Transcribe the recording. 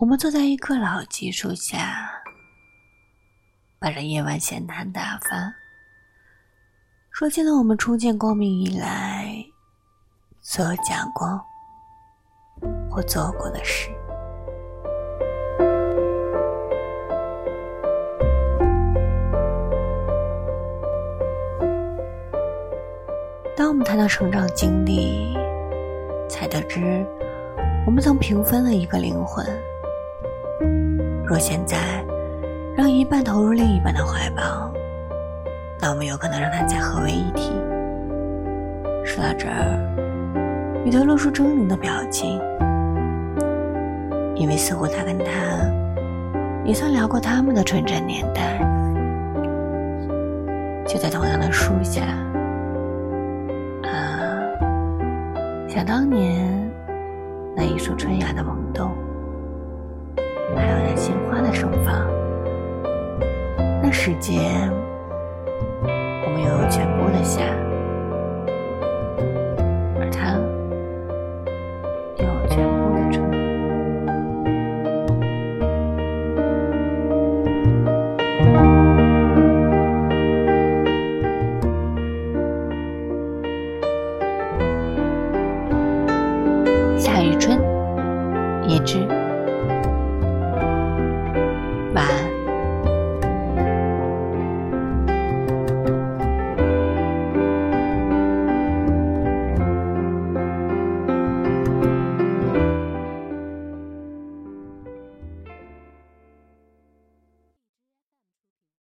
我们坐在一棵老橘树下，把这夜晚闲谈打发，说起了我们初见光明以来所讲过或做过的事。当我们谈到成长经历，才得知我们曾平分了一个灵魂。若现在让一半投入另一半的怀抱，那我们有可能让它再合为一体。说到这儿，雨德露出狰狞的表情，因为似乎他跟他也曾聊过他们的纯真年代，就在同样的树下。啊，想当年那一束春芽的萌动。那时间，我们拥有全部的夏，而他拥有全部的春。夏与春，一之。